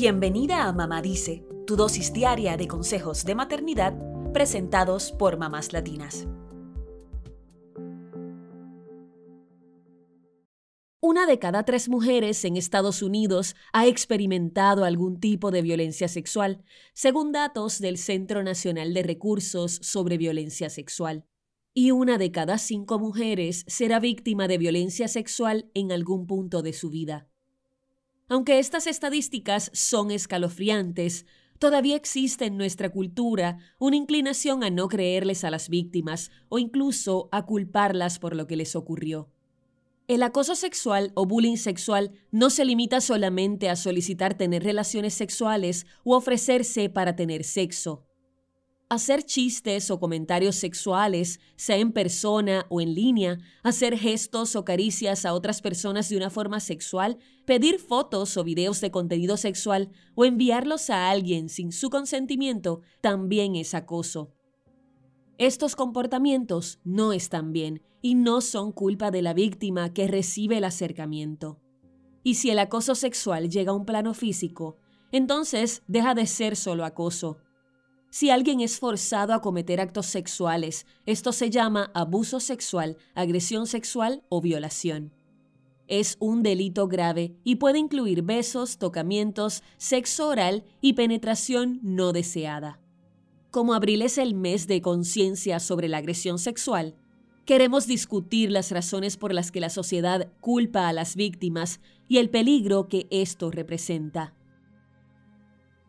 Bienvenida a Mamá Dice, tu dosis diaria de consejos de maternidad presentados por mamás latinas. Una de cada tres mujeres en Estados Unidos ha experimentado algún tipo de violencia sexual, según datos del Centro Nacional de Recursos sobre Violencia Sexual. Y una de cada cinco mujeres será víctima de violencia sexual en algún punto de su vida. Aunque estas estadísticas son escalofriantes, todavía existe en nuestra cultura una inclinación a no creerles a las víctimas o incluso a culparlas por lo que les ocurrió. El acoso sexual o bullying sexual no se limita solamente a solicitar tener relaciones sexuales o ofrecerse para tener sexo. Hacer chistes o comentarios sexuales, sea en persona o en línea, hacer gestos o caricias a otras personas de una forma sexual, pedir fotos o videos de contenido sexual o enviarlos a alguien sin su consentimiento también es acoso. Estos comportamientos no están bien y no son culpa de la víctima que recibe el acercamiento. Y si el acoso sexual llega a un plano físico, entonces deja de ser solo acoso. Si alguien es forzado a cometer actos sexuales, esto se llama abuso sexual, agresión sexual o violación. Es un delito grave y puede incluir besos, tocamientos, sexo oral y penetración no deseada. Como abril es el mes de conciencia sobre la agresión sexual, queremos discutir las razones por las que la sociedad culpa a las víctimas y el peligro que esto representa.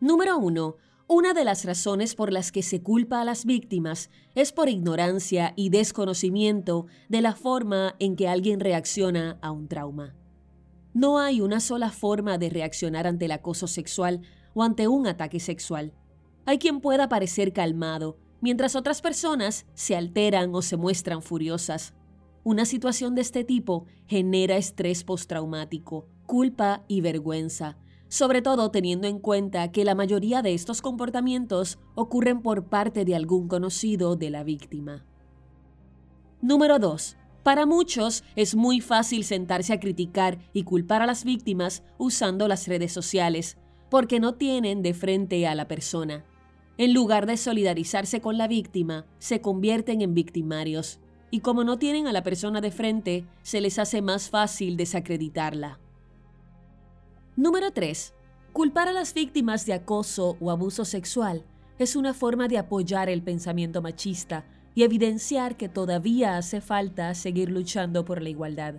Número 1. Una de las razones por las que se culpa a las víctimas es por ignorancia y desconocimiento de la forma en que alguien reacciona a un trauma. No hay una sola forma de reaccionar ante el acoso sexual o ante un ataque sexual. Hay quien pueda parecer calmado, mientras otras personas se alteran o se muestran furiosas. Una situación de este tipo genera estrés postraumático, culpa y vergüenza, sobre todo teniendo en cuenta que la mayoría de estos comportamientos ocurren por parte de algún conocido de la víctima. Número 2. Para muchos es muy fácil sentarse a criticar y culpar a las víctimas usando las redes sociales, porque no tienen de frente a la persona. En lugar de solidarizarse con la víctima, se convierten en victimarios. Y como no tienen a la persona de frente, se les hace más fácil desacreditarla. Número 3. Culpar a las víctimas de acoso o abuso sexual es una forma de apoyar el pensamiento machista y evidenciar que todavía hace falta seguir luchando por la igualdad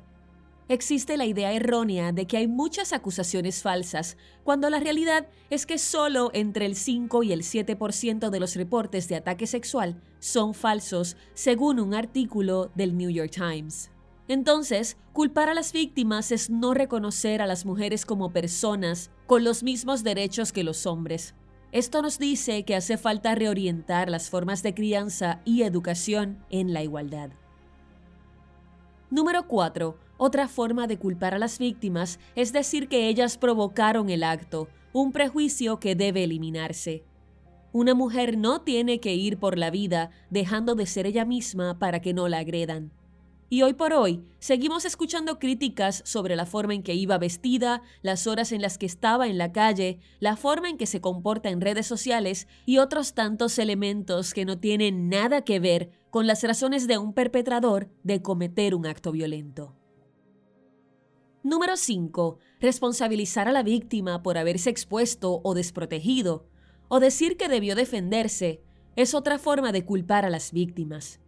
existe la idea errónea de que hay muchas acusaciones falsas, cuando la realidad es que solo entre el 5 y el 7% de los reportes de ataque sexual son falsos, según un artículo del New York Times. Entonces, culpar a las víctimas es no reconocer a las mujeres como personas con los mismos derechos que los hombres. Esto nos dice que hace falta reorientar las formas de crianza y educación en la igualdad. Número 4 otra forma de culpar a las víctimas es decir que ellas provocaron el acto, un prejuicio que debe eliminarse. Una mujer no tiene que ir por la vida dejando de ser ella misma para que no la agredan. Y hoy por hoy seguimos escuchando críticas sobre la forma en que iba vestida, las horas en las que estaba en la calle, la forma en que se comporta en redes sociales y otros tantos elementos que no tienen nada que ver con las razones de un perpetrador de cometer un acto violento. Número 5. Responsabilizar a la víctima por haberse expuesto o desprotegido, o decir que debió defenderse, es otra forma de culpar a las víctimas.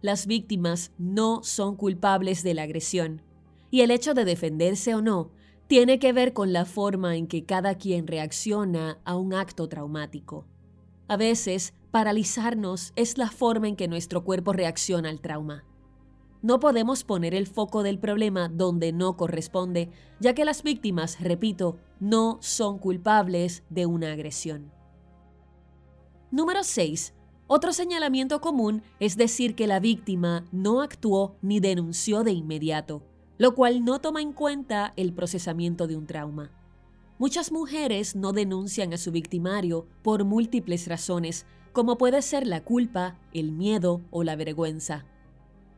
Las víctimas no son culpables de la agresión, y el hecho de defenderse o no tiene que ver con la forma en que cada quien reacciona a un acto traumático. A veces, paralizarnos es la forma en que nuestro cuerpo reacciona al trauma. No podemos poner el foco del problema donde no corresponde, ya que las víctimas, repito, no son culpables de una agresión. Número 6. Otro señalamiento común es decir que la víctima no actuó ni denunció de inmediato, lo cual no toma en cuenta el procesamiento de un trauma. Muchas mujeres no denuncian a su victimario por múltiples razones, como puede ser la culpa, el miedo o la vergüenza.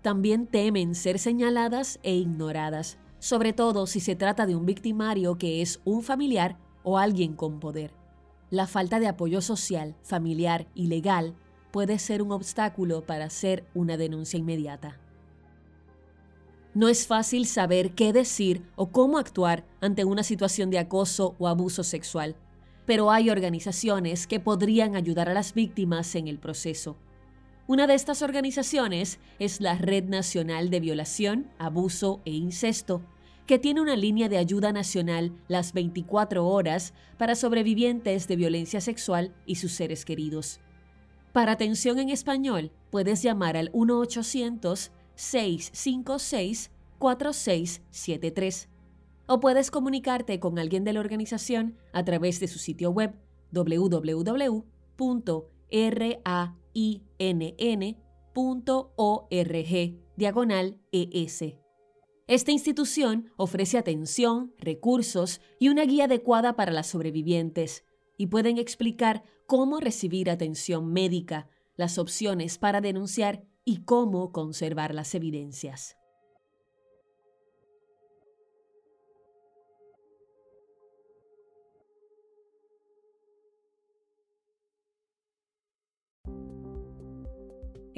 También temen ser señaladas e ignoradas, sobre todo si se trata de un victimario que es un familiar o alguien con poder. La falta de apoyo social, familiar y legal puede ser un obstáculo para hacer una denuncia inmediata. No es fácil saber qué decir o cómo actuar ante una situación de acoso o abuso sexual, pero hay organizaciones que podrían ayudar a las víctimas en el proceso. Una de estas organizaciones es la Red Nacional de Violación, Abuso e Incesto, que tiene una línea de ayuda nacional las 24 horas para sobrevivientes de violencia sexual y sus seres queridos. Para atención en español, puedes llamar al 1-800-656-4673 o puedes comunicarte con alguien de la organización a través de su sitio web www.ra inn.org diagonal ES. Esta institución ofrece atención, recursos y una guía adecuada para las sobrevivientes y pueden explicar cómo recibir atención médica, las opciones para denunciar y cómo conservar las evidencias.